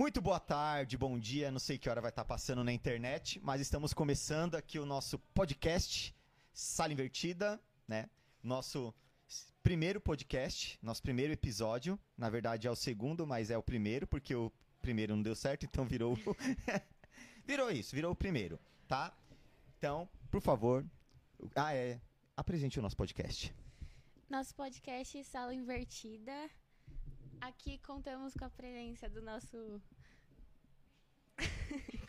Muito boa tarde, bom dia. Não sei que hora vai estar passando na internet, mas estamos começando aqui o nosso podcast Sala Invertida, né? Nosso primeiro podcast, nosso primeiro episódio. Na verdade é o segundo, mas é o primeiro, porque o primeiro não deu certo, então virou. virou isso, virou o primeiro, tá? Então, por favor. Ah, é. Apresente o nosso podcast. Nosso podcast Sala Invertida Aqui contamos com a presença do nosso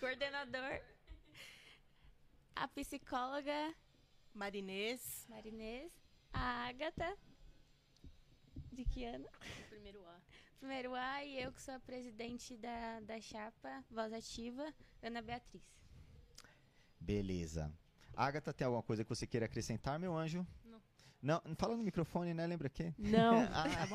coordenador, a psicóloga Marinês, Marinês, a Agatha, de que ano? Primeiro A. Primeiro A e eu que sou a presidente da, da chapa Voz Ativa, Ana Beatriz. Beleza. Agatha, tem alguma coisa que você queira acrescentar, meu anjo? Não. Não, fala no microfone, né? Lembra que? Não. ah,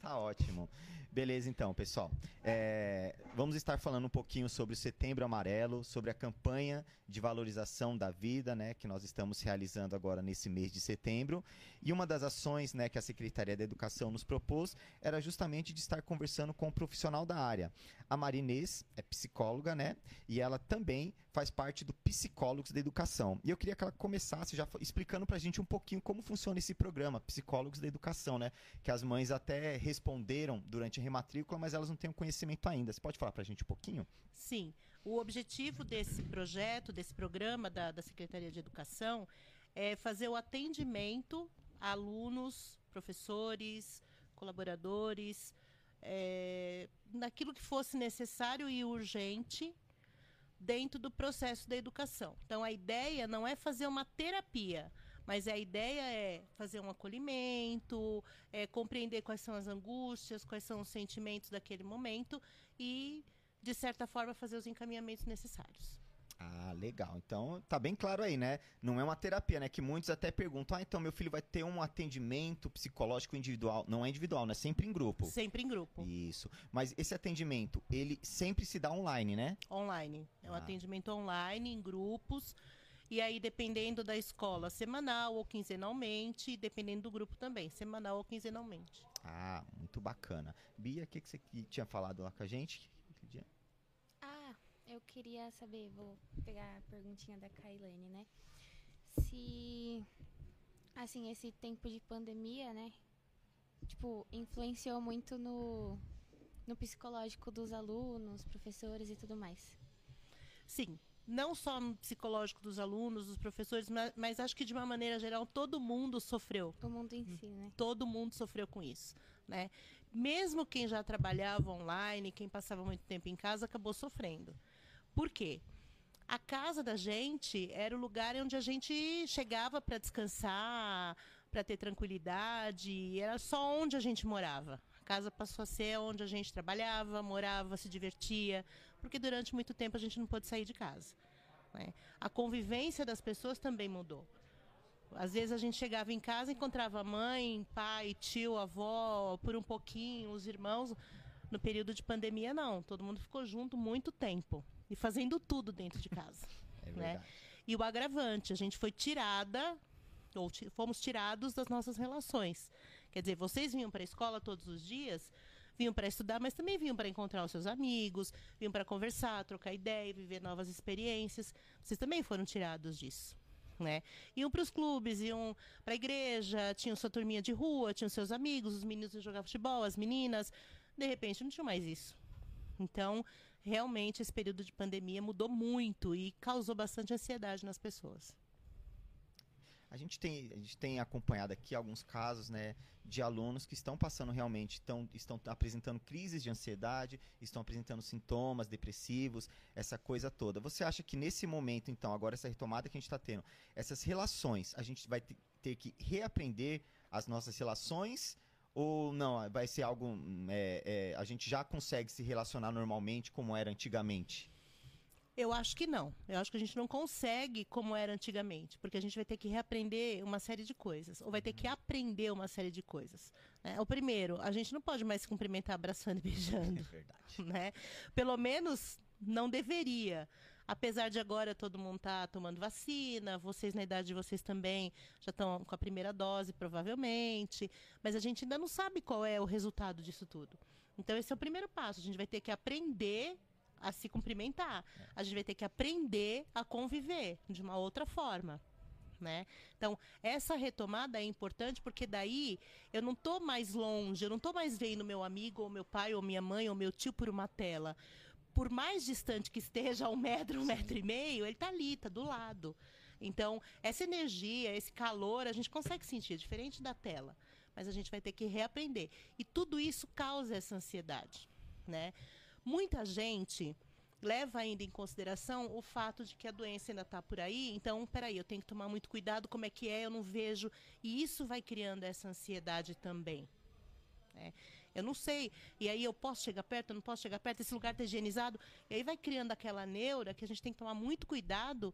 tá ótimo. Beleza, então, pessoal. É, vamos estar falando um pouquinho sobre o Setembro Amarelo, sobre a campanha de valorização da vida, né, que nós estamos realizando agora nesse mês de setembro. E uma das ações, né, que a Secretaria da Educação nos propôs era justamente de estar conversando com um profissional da área. A Marinês é psicóloga, né, e ela também faz parte do Psicólogos da Educação. E eu queria que ela começasse já explicando para a gente um pouquinho como funciona esse programa, Psicólogos da Educação, né, que as mães até responderam durante rematrícula, mas elas não têm o conhecimento ainda. Você pode falar para a gente um pouquinho? Sim. O objetivo desse projeto, desse programa da, da Secretaria de Educação, é fazer o atendimento a alunos, professores, colaboradores, é, naquilo que fosse necessário e urgente dentro do processo da educação. Então, a ideia não é fazer uma terapia, mas a ideia é fazer um acolhimento, é compreender quais são as angústias, quais são os sentimentos daquele momento e, de certa forma, fazer os encaminhamentos necessários. Ah, legal. Então tá bem claro aí, né? Não é uma terapia, né? Que muitos até perguntam: ah, então meu filho vai ter um atendimento psicológico individual. Não é individual, né? Sempre em grupo. Sempre em grupo. Isso. Mas esse atendimento, ele sempre se dá online, né? Online. É um ah. atendimento online, em grupos. E aí, dependendo da escola, semanal ou quinzenalmente, dependendo do grupo também, semanal ou quinzenalmente. Ah, muito bacana. Bia, o que, que você tinha falado lá com a gente? Ah, eu queria saber, vou pegar a perguntinha da Kailane, né? Se, assim, esse tempo de pandemia, né? Tipo, influenciou muito no, no psicológico dos alunos, professores e tudo mais. Sim, não só no psicológico dos alunos, dos professores, mas, mas, acho que de uma maneira geral todo mundo sofreu. O mundo em si, né? Todo mundo sofreu com isso, né? Mesmo quem já trabalhava online, quem passava muito tempo em casa, acabou sofrendo. Por quê? A casa da gente era o lugar onde a gente chegava para descansar, para ter tranquilidade, era só onde a gente morava. A casa passou a ser onde a gente trabalhava, morava, se divertia, porque durante muito tempo a gente não pôde sair de casa. Né? A convivência das pessoas também mudou. Às vezes a gente chegava em casa, encontrava mãe, pai, tio, avó, por um pouquinho, os irmãos. No período de pandemia, não. Todo mundo ficou junto muito tempo e fazendo tudo dentro de casa. é né? E o agravante, a gente foi tirada ou fomos tirados das nossas relações. Quer dizer, vocês vinham para a escola todos os dias, vinham para estudar, mas também vinham para encontrar os seus amigos, vinham para conversar, trocar ideia, viver novas experiências. Vocês também foram tirados disso. Né? Iam para os clubes, iam para a igreja, tinham sua turminha de rua, tinham seus amigos, os meninos iam jogar futebol, as meninas. De repente, não tinha mais isso. Então, realmente, esse período de pandemia mudou muito e causou bastante ansiedade nas pessoas. A gente tem, a gente tem acompanhado aqui alguns casos né, de alunos que estão passando realmente, estão, estão apresentando crises de ansiedade, estão apresentando sintomas depressivos, essa coisa toda. Você acha que nesse momento, então, agora essa retomada que a gente está tendo, essas relações, a gente vai ter que reaprender as nossas relações? Ou não, vai ser algo. É, é, a gente já consegue se relacionar normalmente como era antigamente? Eu acho que não. Eu acho que a gente não consegue como era antigamente, porque a gente vai ter que reaprender uma série de coisas, ou vai ter que aprender uma série de coisas. Né? O primeiro, a gente não pode mais se cumprimentar abraçando e beijando. É verdade. Né? Pelo menos não deveria. Apesar de agora todo mundo estar tá tomando vacina, vocês na idade de vocês também já estão com a primeira dose, provavelmente, mas a gente ainda não sabe qual é o resultado disso tudo. Então, esse é o primeiro passo. A gente vai ter que aprender a se cumprimentar. A gente vai ter que aprender a conviver de uma outra forma. Né? Então, essa retomada é importante porque daí eu não estou mais longe, eu não estou mais vendo meu amigo, ou meu pai, ou minha mãe, ou meu tio por uma tela. Por mais distante que esteja, um metro, um Sim. metro e meio, ele está ali, está do lado. Então, essa energia, esse calor, a gente consegue sentir, diferente da tela. Mas a gente vai ter que reaprender. E tudo isso causa essa ansiedade. Né? Muita gente leva ainda em consideração o fato de que a doença ainda está por aí. Então, peraí, eu tenho que tomar muito cuidado, como é que é, eu não vejo. E isso vai criando essa ansiedade também. Né? Eu não sei. E aí eu posso chegar perto, eu não posso chegar perto, esse lugar está higienizado. E aí vai criando aquela neura que a gente tem que tomar muito cuidado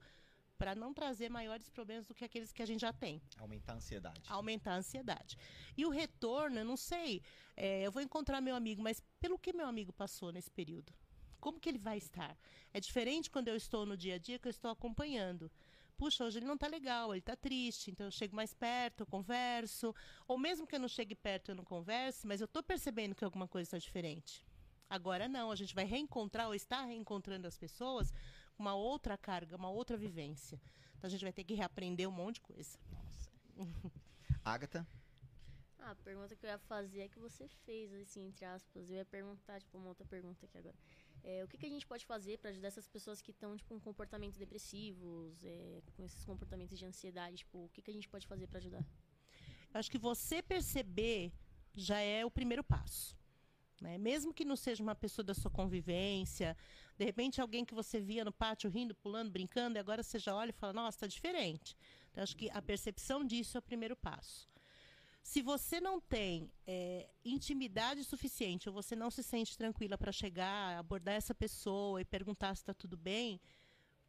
para não trazer maiores problemas do que aqueles que a gente já tem. Aumentar a ansiedade. Aumentar a ansiedade. E o retorno, eu não sei, é, eu vou encontrar meu amigo, mas pelo que meu amigo passou nesse período? Como que ele vai estar? É diferente quando eu estou no dia a dia que eu estou acompanhando. Puxa, hoje ele não está legal, ele está triste, então eu chego mais perto, eu converso. Ou mesmo que eu não chegue perto, eu não converse, mas eu estou percebendo que alguma coisa está diferente. Agora não, a gente vai reencontrar ou está reencontrando as pessoas uma outra carga, uma outra vivência. Então a gente vai ter que reaprender um monte de coisa. Nossa. Agatha? Ah, a pergunta que eu ia fazer é que você fez, assim, entre aspas. Eu ia perguntar, tipo, uma outra pergunta aqui agora. É, o que, que a gente pode fazer para ajudar essas pessoas que estão, tipo, com comportamentos depressivos, é, com esses comportamentos de ansiedade? Tipo, o que, que a gente pode fazer para ajudar? Eu acho que você perceber já é o primeiro passo. Né? Mesmo que não seja uma pessoa da sua convivência, de repente alguém que você via no pátio rindo, pulando, brincando, e agora você já olha e fala, nossa, está diferente. Então, acho que a percepção disso é o primeiro passo. Se você não tem é, intimidade suficiente, ou você não se sente tranquila para chegar, abordar essa pessoa e perguntar se está tudo bem,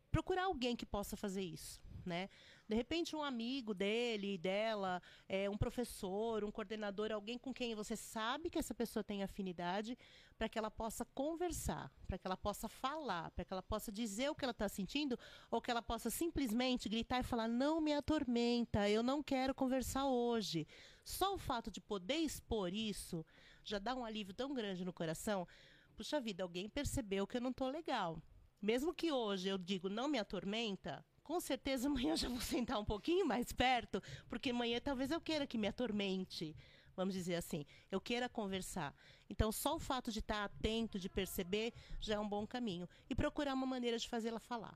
procurar alguém que possa fazer isso. Né? De repente, um amigo dele, dela, é, um professor, um coordenador, alguém com quem você sabe que essa pessoa tem afinidade, para que ela possa conversar, para que ela possa falar, para que ela possa dizer o que ela está sentindo, ou que ela possa simplesmente gritar e falar: não me atormenta, eu não quero conversar hoje. Só o fato de poder expor isso já dá um alívio tão grande no coração. Puxa vida, alguém percebeu que eu não estou legal. Mesmo que hoje eu digo não me atormenta, com certeza amanhã eu já vou sentar um pouquinho mais perto, porque amanhã talvez eu queira que me atormente, vamos dizer assim, eu queira conversar. Então, só o fato de estar atento, de perceber, já é um bom caminho. E procurar uma maneira de fazê-la falar.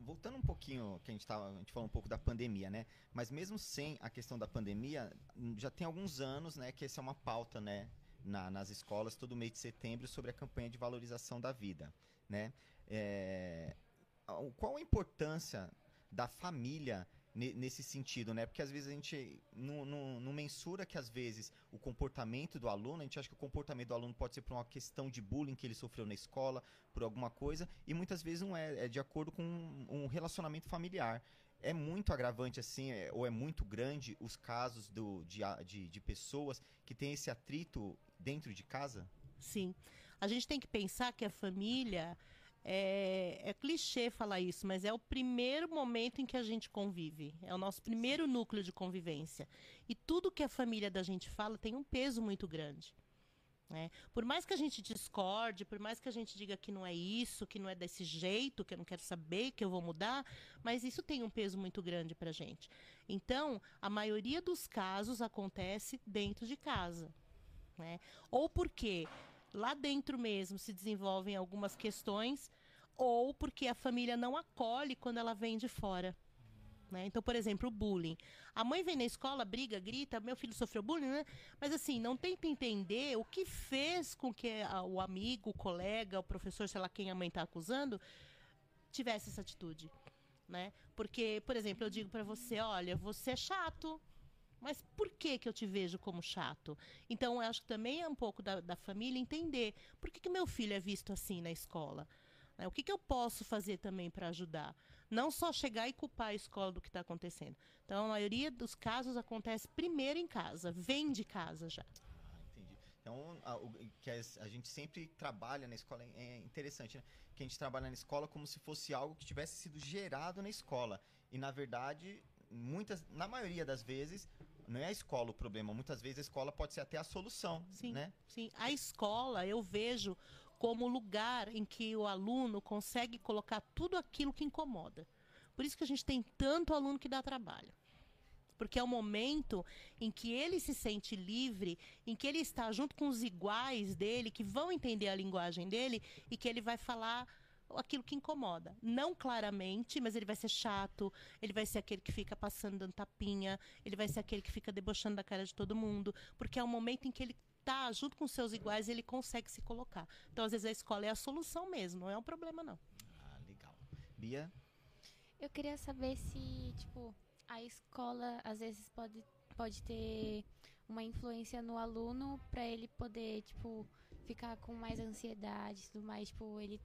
Voltando um pouquinho, que a gente, tava, a gente falou um pouco da pandemia, né? Mas mesmo sem a questão da pandemia, já tem alguns anos, né, que essa é uma pauta, né, na, nas escolas todo mês de setembro sobre a campanha de valorização da vida, né? É, qual a importância da família nesse sentido, né? Porque às vezes a gente não, não, não, mensura que às vezes o comportamento do aluno, a gente acha que o comportamento do aluno pode ser por uma questão de bullying que ele sofreu na escola, por alguma coisa, e muitas vezes não é, é de acordo com um, relacionamento familiar. É muito agravante, assim, é, ou é muito grande os casos do, de, de, de pessoas que têm esse atrito dentro de casa? Sim. A gente tem que pensar que a família é, é, clichê falar isso, mas é o primeiro momento em que a gente convive. É o nosso primeiro núcleo de convivência. E tudo que a família da gente fala tem um peso muito grande. Né? Por mais que a gente discorde, por mais que a gente diga que não é isso, que não é desse jeito, que eu não quero saber, que eu vou mudar, mas isso tem um peso muito grande para a gente. Então, a maioria dos casos acontece dentro de casa. Né? Ou porque lá dentro mesmo se desenvolvem algumas questões, ou porque a família não acolhe quando ela vem de fora. Né? Então, por exemplo, o bullying. A mãe vem na escola, briga, grita, meu filho sofreu bullying, né? Mas assim, não tenta entender o que fez com que a, o amigo, o colega, o professor, sei lá quem a mãe está acusando, tivesse essa atitude. Né? Porque, por exemplo, eu digo para você, olha, você é chato, mas por que, que eu te vejo como chato? Então, eu acho que também é um pouco da, da família entender por que, que meu filho é visto assim na escola. Né? O que, que eu posso fazer também para ajudar? Não só chegar e culpar a escola do que está acontecendo. Então, a maioria dos casos acontece primeiro em casa, vem de casa já. Ah, entendi. Então, a, o, que a gente sempre trabalha na escola é, é interessante, né? Que a gente trabalha na escola como se fosse algo que tivesse sido gerado na escola. E, na verdade, muitas, na maioria das vezes, não é a escola o problema. Muitas vezes a escola pode ser até a solução, Sim. né? Sim, a escola eu vejo como lugar em que o aluno consegue colocar tudo aquilo que incomoda. Por isso que a gente tem tanto aluno que dá trabalho. Porque é o momento em que ele se sente livre, em que ele está junto com os iguais dele, que vão entender a linguagem dele e que ele vai falar aquilo que incomoda. Não claramente, mas ele vai ser chato, ele vai ser aquele que fica passando dando tapinha, ele vai ser aquele que fica debochando da cara de todo mundo, porque é o momento em que ele tá junto com seus iguais e ele consegue se colocar. Então, às vezes a escola é a solução mesmo, não é um problema não. Ah, legal. Bia? Eu queria saber se, tipo, a escola às vezes pode, pode ter uma influência no aluno para ele poder, tipo, ficar com mais ansiedade e tudo mais, tipo, ele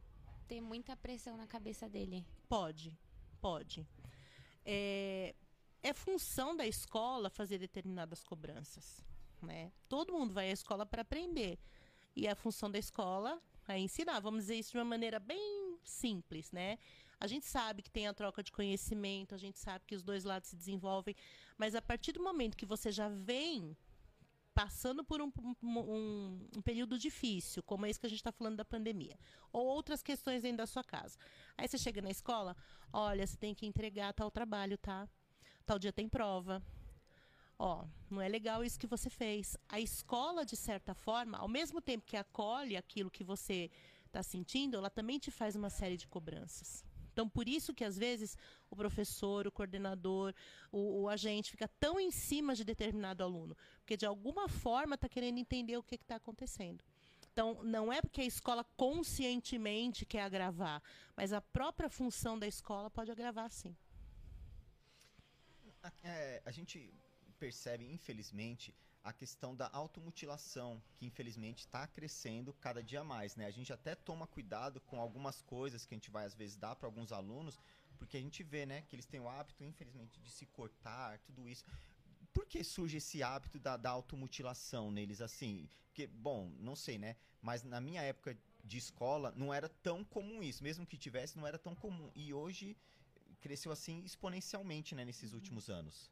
ter muita pressão na cabeça dele. Pode, pode. É, é função da escola fazer determinadas cobranças. Né? Todo mundo vai à escola para aprender. E a função da escola é ensinar. Vamos dizer isso de uma maneira bem simples, né? A gente sabe que tem a troca de conhecimento, a gente sabe que os dois lados se desenvolvem, mas a partir do momento que você já vem passando por um, um, um período difícil, como esse que a gente está falando da pandemia, ou outras questões dentro da sua casa. Aí você chega na escola, olha, você tem que entregar tal trabalho, tá? Tal dia tem prova. Ó, não é legal isso que você fez. A escola, de certa forma, ao mesmo tempo que acolhe aquilo que você está sentindo, ela também te faz uma série de cobranças. Então, por isso que às vezes o professor, o coordenador, o, o agente fica tão em cima de determinado aluno, porque de alguma forma está querendo entender o que está acontecendo. Então, não é porque a escola conscientemente quer agravar, mas a própria função da escola pode agravar, sim. É, a gente percebe, infelizmente, a questão da automutilação, que infelizmente está crescendo cada dia mais, né? A gente até toma cuidado com algumas coisas que a gente vai às vezes dar para alguns alunos, porque a gente vê, né, que eles têm o hábito, infelizmente, de se cortar, tudo isso. Por que surge esse hábito da, da automutilação neles assim? Porque, bom, não sei, né? Mas na minha época de escola não era tão comum isso, mesmo que tivesse, não era tão comum. E hoje cresceu assim exponencialmente, né, nesses últimos anos.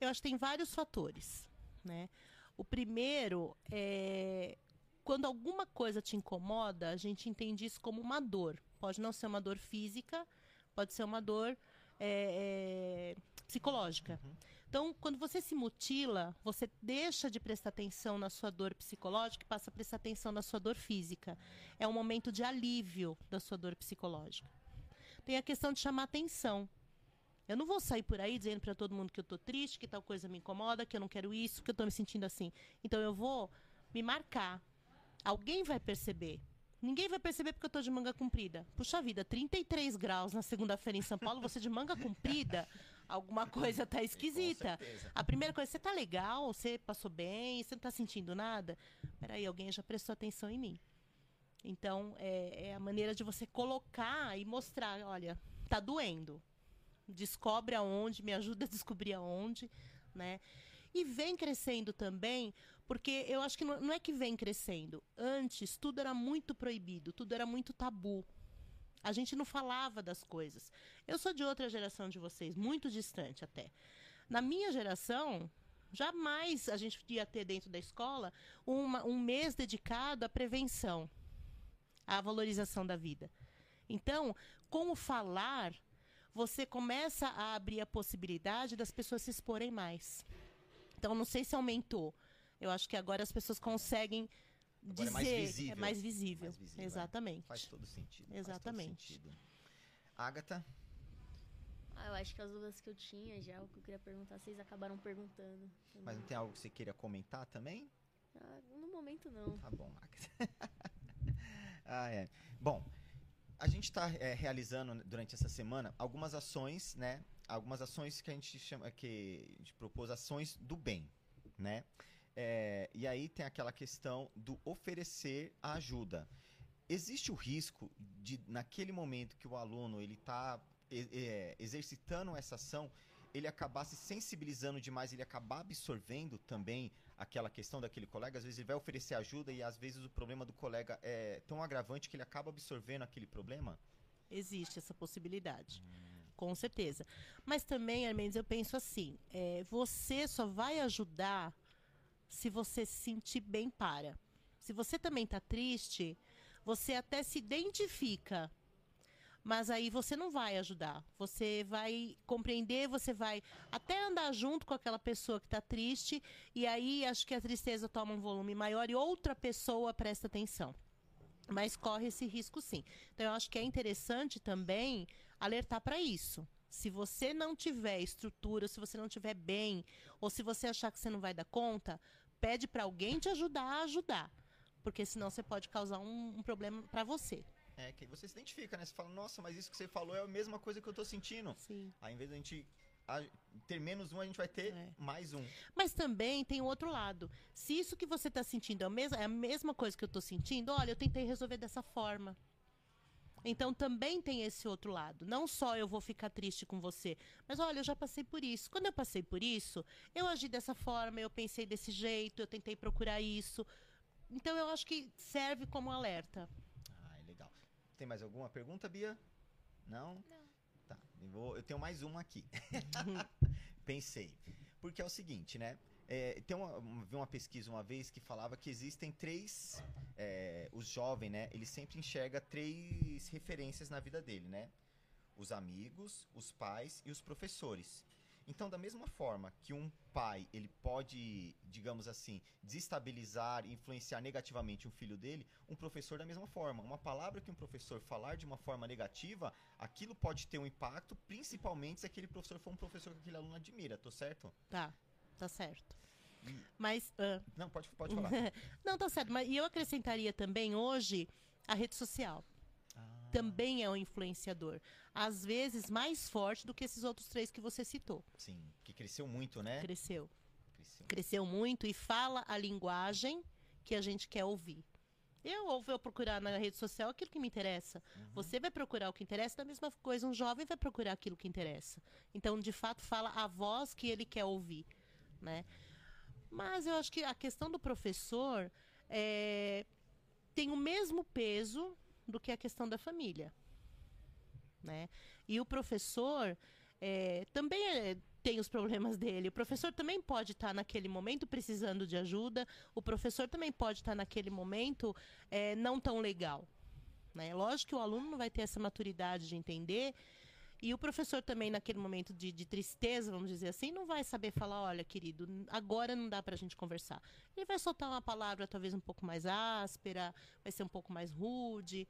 Eu acho que tem vários fatores, né? O primeiro é quando alguma coisa te incomoda, a gente entende isso como uma dor. Pode não ser uma dor física, pode ser uma dor é, é, psicológica. Uhum. Então, quando você se mutila, você deixa de prestar atenção na sua dor psicológica e passa a prestar atenção na sua dor física. É um momento de alívio da sua dor psicológica. Tem a questão de chamar atenção. Eu não vou sair por aí dizendo para todo mundo que eu tô triste, que tal coisa me incomoda, que eu não quero isso, que eu tô me sentindo assim. Então eu vou me marcar. Alguém vai perceber. Ninguém vai perceber porque eu tô de manga comprida. Puxa vida, 33 graus na segunda-feira em São Paulo, você de manga comprida, alguma coisa tá esquisita. A primeira coisa, você tá legal? Você passou bem? Você não tá sentindo nada? Peraí, alguém já prestou atenção em mim. Então, é, é a maneira de você colocar e mostrar, olha, tá doendo. Descobre aonde, me ajuda a descobrir aonde, né? E vem crescendo também, porque eu acho que não, não é que vem crescendo. Antes, tudo era muito proibido, tudo era muito tabu. A gente não falava das coisas. Eu sou de outra geração de vocês, muito distante até. Na minha geração, jamais a gente ia ter dentro da escola uma, um mês dedicado à prevenção, à valorização da vida. Então, com o falar, você começa a abrir a possibilidade das pessoas se exporem mais. Então, não sei se aumentou. Eu acho que agora as pessoas conseguem Agora é dizer. mais visível. É mais visível. Mais visível, é. Exatamente. Faz todo sentido. faz todo Exatamente. sentido. Agatha? Ah, eu acho que as dúvidas que eu tinha já, o que eu queria perguntar, vocês acabaram perguntando. Eu Mas não- não tem algo que você queira comentar também? Ah, no momento não. Tá bom, Agatha. ah, é. Bom, a gente está realizando né, durante essa semana algumas ações, né? Algumas ações que a gente chama, que a gente propôs ações do bem, né? É, e aí tem aquela questão do oferecer a ajuda. Existe o risco de, naquele momento que o aluno ele está exercitando essa ação, ele acabar se sensibilizando demais, ele acabar absorvendo também aquela questão daquele colega, às vezes ele vai oferecer ajuda e às vezes o problema do colega é tão agravante que ele acaba absorvendo aquele problema? Existe essa possibilidade. Com certeza. Mas também, Armendes, eu penso assim: é, você só vai ajudar se você se sentir bem para. Se você também está triste, você até se identifica mas aí você não vai ajudar. Você vai compreender, você vai até andar junto com aquela pessoa que está triste, e aí acho que a tristeza toma um volume maior e outra pessoa presta atenção. Mas corre esse risco sim. Então eu acho que é interessante também alertar para isso. Se você não tiver estrutura, se você não tiver bem, ou se você achar que você não vai dar conta, pede para alguém te ajudar a ajudar, porque senão você pode causar um, um problema para você. É, que você se identifica, né? Você fala, nossa, mas isso que você falou é a mesma coisa que eu tô sentindo. Sim. Aí, em vez da gente ter menos um, a gente vai ter é. mais um. Mas também tem o outro lado. Se isso que você está sentindo é a, mesma, é a mesma coisa que eu estou sentindo, olha, eu tentei resolver dessa forma. Então também tem esse outro lado. Não só eu vou ficar triste com você, mas olha, eu já passei por isso. Quando eu passei por isso, eu agi dessa forma, eu pensei desse jeito, eu tentei procurar isso. Então eu acho que serve como alerta. Tem mais alguma pergunta, Bia? Não? Não. Tá, eu, vou, eu tenho mais uma aqui. Pensei. Porque é o seguinte, né? É, tem uma, vi uma pesquisa uma vez que falava que existem três. É, os jovens, né? Ele sempre enxerga três referências na vida dele, né? Os amigos, os pais e os professores. Então, da mesma forma que um pai ele pode, digamos assim, desestabilizar, influenciar negativamente um filho dele, um professor da mesma forma. Uma palavra que um professor falar de uma forma negativa, aquilo pode ter um impacto, principalmente se aquele professor for um professor que aquele aluno admira, tô certo? Tá, tá certo. Mas. Uh... Não, pode, pode falar. Não, tá certo. Mas, e eu acrescentaria também hoje a rede social também é um influenciador. Às vezes mais forte do que esses outros três que você citou. Sim, que cresceu muito, né? Cresceu. Cresceu, cresceu muito e fala a linguagem que a gente quer ouvir. Eu ou vou procurar na rede social aquilo que me interessa. Uhum. Você vai procurar o que interessa, da mesma coisa um jovem vai procurar aquilo que interessa. Então, de fato, fala a voz que ele quer ouvir, né? Mas eu acho que a questão do professor é, tem o mesmo peso do que a questão da família. Né? E o professor é, também é, tem os problemas dele. O professor também pode estar naquele momento precisando de ajuda. O professor também pode estar naquele momento é, não tão legal. Né? Lógico que o aluno não vai ter essa maturidade de entender. E o professor também, naquele momento de, de tristeza, vamos dizer assim, não vai saber falar: olha, querido, agora não dá para a gente conversar. Ele vai soltar uma palavra talvez um pouco mais áspera, vai ser um pouco mais rude.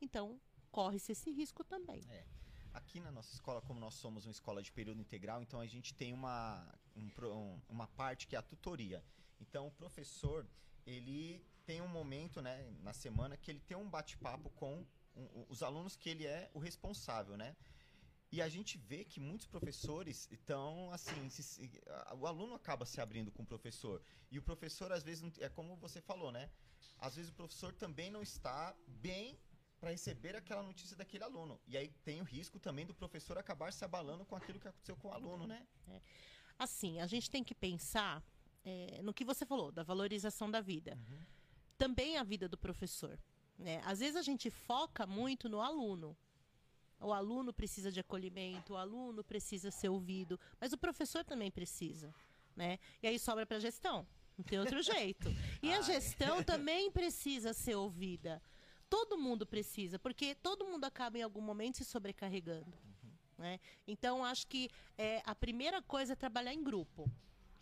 Então, corre-se esse risco também. É. Aqui na nossa escola, como nós somos uma escola de período integral, então a gente tem uma, um, uma parte que é a tutoria. Então, o professor, ele tem um momento né, na semana que ele tem um bate-papo com os alunos que ele é o responsável, né? E a gente vê que muitos professores estão assim, se, o aluno acaba se abrindo com o professor. E o professor, às vezes, é como você falou, né? Às vezes o professor também não está bem para receber aquela notícia daquele aluno. E aí tem o risco também do professor acabar se abalando com aquilo que aconteceu com o aluno, né? É. Assim, a gente tem que pensar é, no que você falou, da valorização da vida. Uhum. Também a vida do professor. Né? Às vezes a gente foca muito no aluno. O aluno precisa de acolhimento, o aluno precisa ser ouvido, mas o professor também precisa. Né? E aí sobra para a gestão. Não tem outro jeito. E a gestão também precisa ser ouvida todo mundo precisa, porque todo mundo acaba em algum momento se sobrecarregando. Uhum. Né? Então, acho que é, a primeira coisa é trabalhar em grupo.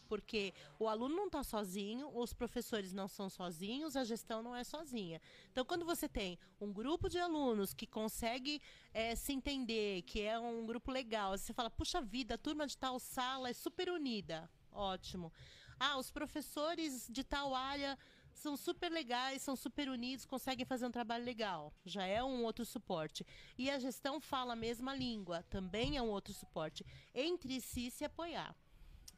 Porque o aluno não está sozinho, os professores não são sozinhos, a gestão não é sozinha. Então, quando você tem um grupo de alunos que consegue é, se entender, que é um grupo legal, você fala, puxa vida, a turma de tal sala é super unida. Ótimo. Ah, os professores de tal área são super legais, são super unidos, conseguem fazer um trabalho legal. Já é um outro suporte. E a gestão fala a mesma língua, também é um outro suporte. Entre si se apoiar.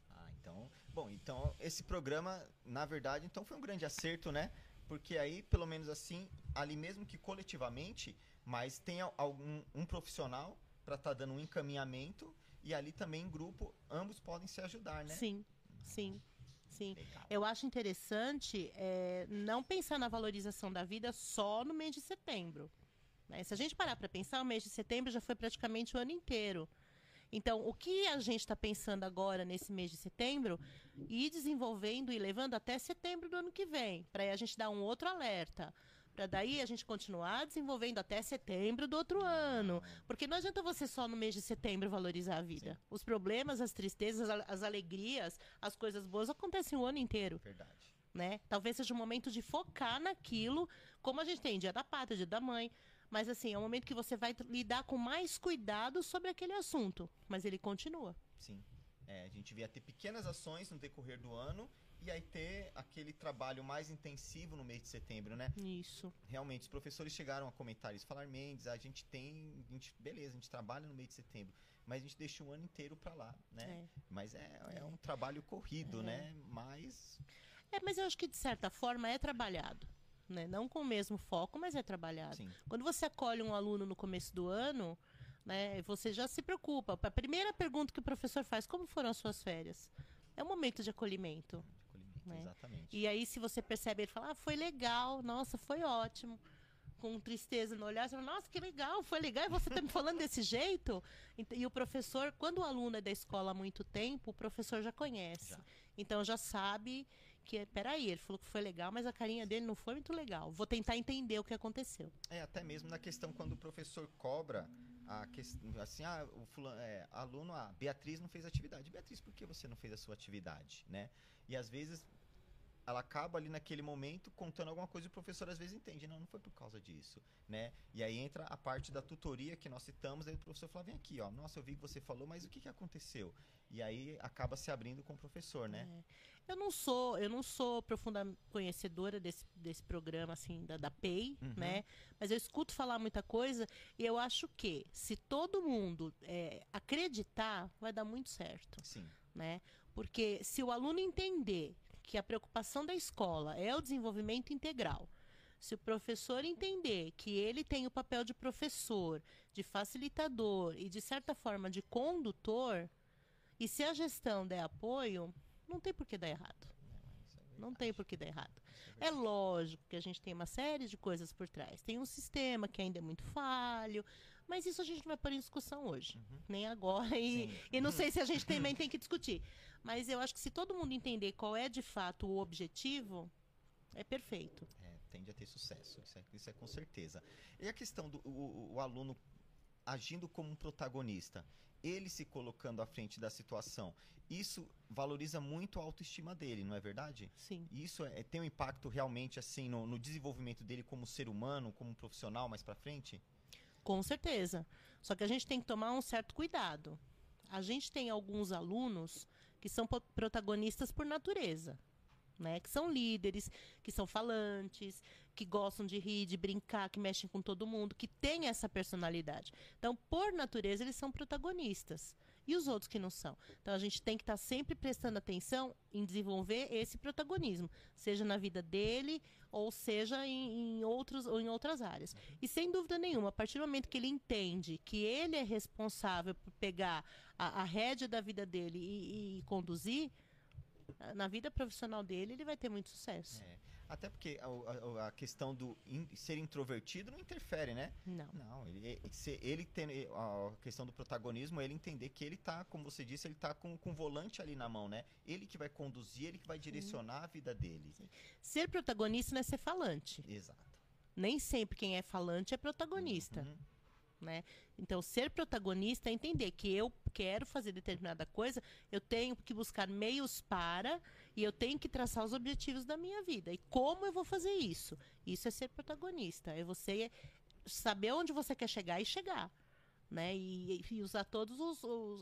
Ah, então. Bom, então esse programa, na verdade, então foi um grande acerto, né? Porque aí, pelo menos assim, ali mesmo que coletivamente, mas tem algum um profissional para estar tá dando um encaminhamento e ali também em grupo, ambos podem se ajudar, né? Sim, sim. Sim. Legal. Eu acho interessante é, não pensar na valorização da vida só no mês de setembro. Né? Se a gente parar para pensar, o mês de setembro já foi praticamente o ano inteiro. Então, o que a gente está pensando agora nesse mês de setembro, ir desenvolvendo e levando até setembro do ano que vem, para a gente dar um outro alerta. Para daí a gente continuar desenvolvendo até setembro do outro ano. Porque não adianta você só no mês de setembro valorizar a vida. Sim. Os problemas, as tristezas, as alegrias, as coisas boas acontecem o ano inteiro Verdade. né? Talvez seja o momento de focar naquilo, como a gente tem dia da pátria, dia da mãe. Mas assim, é um momento que você vai lidar com mais cuidado sobre aquele assunto. Mas ele continua. Sim. É, a gente via ter pequenas ações no decorrer do ano e aí ter aquele trabalho mais intensivo no mês de setembro, né? Isso. Realmente, os professores chegaram a comentar isso, falar, Mendes, a gente tem, a gente, beleza, a gente trabalha no mês de setembro, mas a gente deixa o ano inteiro pra lá, né? É. Mas é, é um trabalho corrido, É. né? Mas, É, mas eu acho que de certa forma é trabalhado. Né? Não com o mesmo foco, mas é trabalhado. sim, Quando você acolhe um aluno no começo do ano, né, você já se preocupa. A primeira pergunta que o professor faz, como foram as suas férias? É um momento de acolhimento. Né? exatamente. E aí, se você percebe, ele fala, ah, foi legal, nossa, foi ótimo. Com tristeza no olhar, você fala, nossa, que legal, foi legal, e você tá me falando desse jeito? E o professor, quando o aluno é da escola há muito tempo, o professor já conhece. Já. Então já sabe que, peraí, ele falou que foi legal, mas a carinha dele não foi muito legal. Vou tentar entender o que aconteceu. É, até mesmo na questão quando o professor cobra a questão, assim, ah, o fulano, é, aluno, ah, Beatriz não fez atividade. Beatriz, por que você não fez a sua atividade, né? E às vezes ela acaba ali naquele momento contando alguma coisa e o professor às vezes entende, não, não foi por causa disso, né? E aí entra a parte da tutoria que nós citamos, aí o professor fala, vem aqui, ó, nossa, eu vi que você falou, mas o que que aconteceu? E aí acaba se abrindo com o professor, né? É. Eu não sou, eu não sou profunda conhecedora desse, desse programa assim da, da PEI, Uhum. né? Mas eu escuto falar muita coisa e eu acho que se todo mundo é, acreditar, vai dar muito certo, Sim, né? Porque se o aluno entender que a preocupação da escola é o desenvolvimento integral, se o professor entender que ele tem o papel de professor, de facilitador e de certa forma de condutor, e se a gestão der apoio, não tem por que dar errado. Não tem por que dar errado. É lógico que a gente tem uma série de coisas por trás. Tem um sistema que ainda é muito falho, mas isso a gente não vai pôr em discussão hoje. Nem agora. E, Sim. e não sei se a gente também tem que discutir. Mas eu acho que se todo mundo entender qual é de fato o objetivo, é perfeito. É, tende a ter sucesso, isso é, isso é com certeza. E a questão do o, o- aluno agindo como um protagonista, ele se colocando à frente da situação, isso valoriza muito a autoestima dele, não é verdade? Sim. Isso é, tem um impacto realmente assim no, no desenvolvimento dele como ser humano, como profissional mais pra frente? Com certeza. Só que a gente tem que tomar um certo cuidado. A gente tem alguns alunos que são protagonistas por natureza. Né? Que são líderes, que são falantes, que gostam de rir, de brincar, que mexem com todo mundo, que têm essa personalidade. Então, por natureza, eles são protagonistas. E os outros que não são? Então, a gente tem que estar sempre prestando atenção em desenvolver esse protagonismo, seja na vida dele ou seja em, em outros, ou em outras áreas. E sem dúvida nenhuma, a partir do momento que ele entende que ele é responsável por pegar a, a rédea da vida dele e, e conduzir, ah, na vida profissional dele, ele vai ter muito sucesso. É, até porque a, a- a questão do in- ser introvertido não interfere, né? Não. Não, ele, ele- tem a questão do protagonismo, é ele entender que ele tá, como você disse, ele tá com, com o volante ali na mão, né? Ele que vai conduzir, ele que vai direcionar a vida dele. Ser protagonista não é ser falante. Exato. Nem sempre quem é falante é protagonista. Uhum. né? Então, ser protagonista é entender que eu quero fazer determinada coisa, eu tenho que buscar meios para e eu tenho que traçar os objetivos da minha vida. E como eu vou fazer isso? Isso é ser protagonista. É você saber onde você quer chegar e chegar. Né? E, e usar todas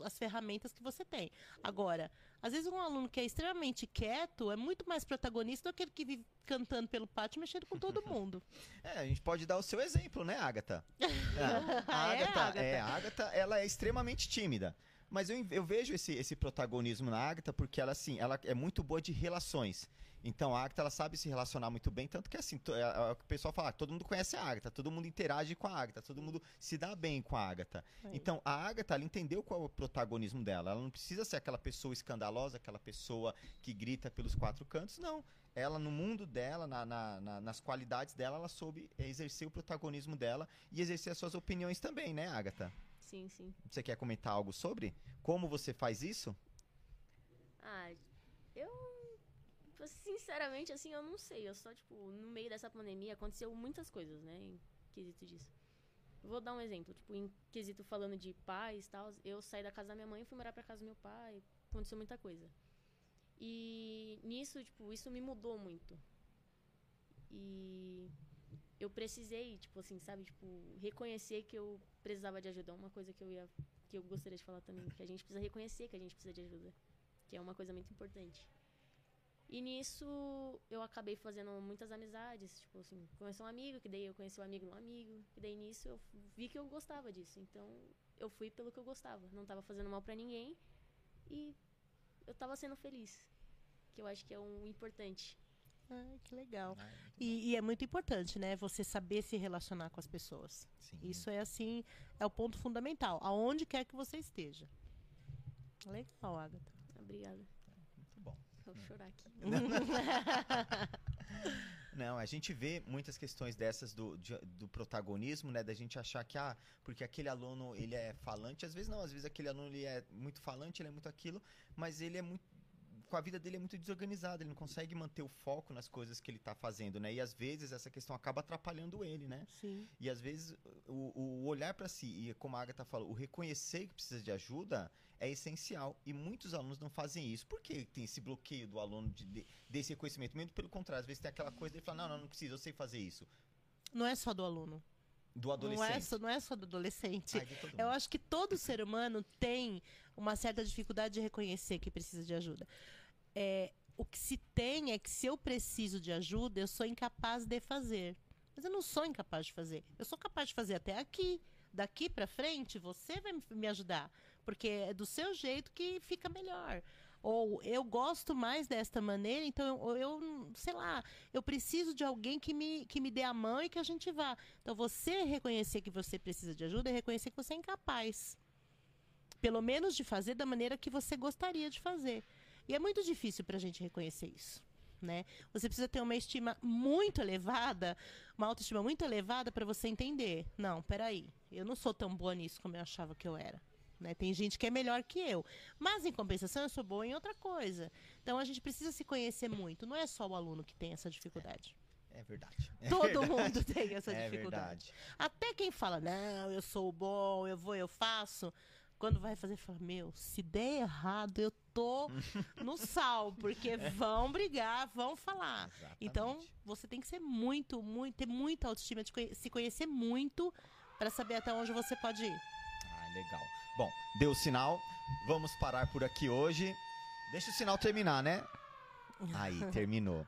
as ferramentas que você tem. Agora, às vezes um aluno que é extremamente quieto é muito mais protagonista do que aquele que vive cantando pelo pátio mexendo com todo mundo. É, a gente pode dar o seu exemplo, né, Agatha? É, a Ah, é, Agatha, Agatha? é, a Agatha, ela é extremamente tímida. Mas eu, eu vejo esse, esse protagonismo na Agatha porque ela, assim, ela é muito boa de relações. Então a Agatha, ela sabe se relacionar muito bem, tanto que, assim, é, é o que o pessoal fala, ah, todo mundo conhece a Agatha, todo mundo interage com a Agatha, todo mundo se dá bem com a Agatha. É. Então a Agatha, ela entendeu qual é o protagonismo dela. Ela não precisa ser aquela pessoa escandalosa, aquela pessoa que grita pelos quatro cantos, não ela no mundo dela, na- na- na- nas qualidades dela, ela soube exercer o protagonismo dela e exercer as suas opiniões também, né, Agatha? Sim, sim. Você quer comentar algo sobre? Como você faz isso? Ah, eu. Sinceramente, assim, eu não sei. Eu só, tipo, no meio dessa pandemia aconteceu muitas coisas, né? Em quesito disso. Vou dar um exemplo. Tipo, em quesito falando de pais e tal, eu saí da casa da minha mãe e fui morar pra casa do meu pai. Aconteceu muita coisa. E nisso, tipo, isso me mudou muito. E eu precisei, tipo assim, sabe, tipo, reconhecer que eu precisava de ajuda. Uma coisa que eu ia que eu gostaria de falar também, que a gente precisa reconhecer que a gente precisa de ajuda, que é uma coisa muito importante. E nisso eu acabei fazendo muitas amizades, tipo assim, conheci um amigo, que daí eu conheci um amigo um amigo, que daí nisso eu vi que eu gostava disso. Então eu fui pelo que eu gostava, não estava fazendo mal para ninguém e eu estava sendo feliz, que eu acho que é um importante. Ah, que legal. Ah, e, e, é muito importante, né? Você saber se relacionar com as pessoas. Sim. Isso é assim, é o ponto fundamental, aonde quer que você esteja. Legal, Agatha. Obrigada. Muito bom. Vou chorar aqui. Não, a gente vê muitas questões dessas do, de, do protagonismo, né? Da gente achar que, ah, porque aquele aluno, ele é falante. Às vezes não, às vezes aquele aluno, ele é muito falante, ele é muito aquilo, mas ele é muito com a vida dele é muito desorganizada, ele não consegue manter o foco nas coisas que ele está fazendo, né? E às vezes essa questão acaba atrapalhando ele, né? Sim. E às vezes o, o olhar para si, e como a Agatha falou, o reconhecer que precisa de ajuda é essencial. E muitos alunos não fazem isso. Por que tem esse bloqueio do aluno de, de, desse reconhecimento? Mesmo pelo contrário, às vezes tem aquela coisa de falar, não, não, não precisa, eu sei fazer isso. Não é só do aluno. Do adolescente. Não é só, não é só do adolescente. Ai, eu acho que todo ser humano tem uma certa dificuldade de reconhecer que precisa de ajuda é, o que se tem é que se eu preciso de ajuda, eu sou incapaz de fazer. Mas eu não sou incapaz de fazer. Eu sou capaz de fazer até aqui. Daqui para frente, você vai me ajudar. Porque é do seu jeito que fica melhor. Ou eu gosto mais desta maneira, então eu, eu, sei lá, eu preciso de alguém que me, que me dê a mão e que a gente vá. Então você reconhecer que você precisa de ajuda é reconhecer que você é incapaz. Pelo menos de fazer da maneira que você gostaria de fazer. E é muito difícil para a gente reconhecer isso. Né? Você precisa ter uma estima muito elevada, uma autoestima muito elevada para você entender. Não, peraí, eu não sou tão boa nisso como eu achava que eu era. Né? Tem gente que é melhor que eu. Mas, em compensação, eu sou boa em outra coisa. Então, a gente precisa se conhecer muito. Não é só o aluno que tem essa dificuldade. É, é verdade. É Todo verdade. mundo tem essa é dificuldade. Verdade. Até quem fala, não, eu sou bom, eu vou, eu faço quando vai fazer, fala: Meu, se der errado, eu tô no sal, porque vão brigar, vão falar. Exatamente. Então, você tem que ser muito, muito, ter muita autoestima, de se conhecer muito para saber até onde você pode ir. Ah, legal. Bom, deu o sinal. Vamos parar por aqui hoje. Deixa o sinal terminar, né? Aí, terminou.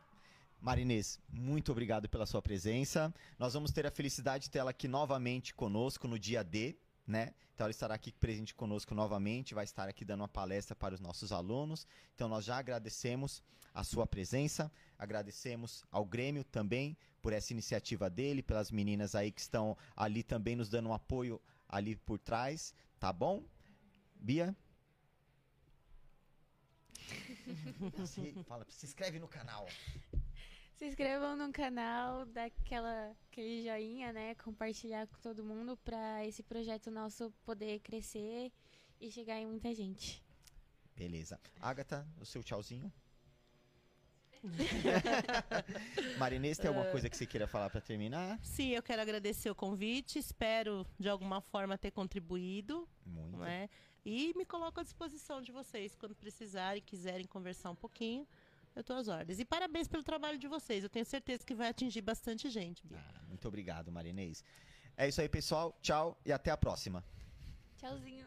Marinês, muito obrigado pela sua presença. Nós vamos ter a felicidade de tê-la aqui novamente conosco no dia D, né? Então ela estará aqui presente conosco novamente, vai estar aqui dando uma palestra para os nossos alunos. Então nós já agradecemos a sua presença, agradecemos ao Grêmio também por essa iniciativa dele, pelas meninas aí que estão ali também nos dando um apoio ali por trás, tá bom? Bia? Se, fala, se inscreve no canal. Se inscrevam no canal, dá aquela, aquele joinha, né? Compartilhar com todo mundo para esse projeto nosso poder crescer e chegar em muita gente. Beleza. Agatha, o seu tchauzinho. Marinês, tem alguma coisa que você queira falar para terminar? Sim, eu quero agradecer o convite. Espero, de alguma forma, ter contribuído. Muito. Né? E me coloco à disposição de vocês quando precisarem, quiserem conversar um pouquinho. Eu estou às ordens. E parabéns pelo trabalho de vocês. Eu tenho certeza que vai atingir bastante gente. Ah, muito obrigado, Marinês. É isso aí, pessoal. Tchau e até a próxima. Tchauzinho.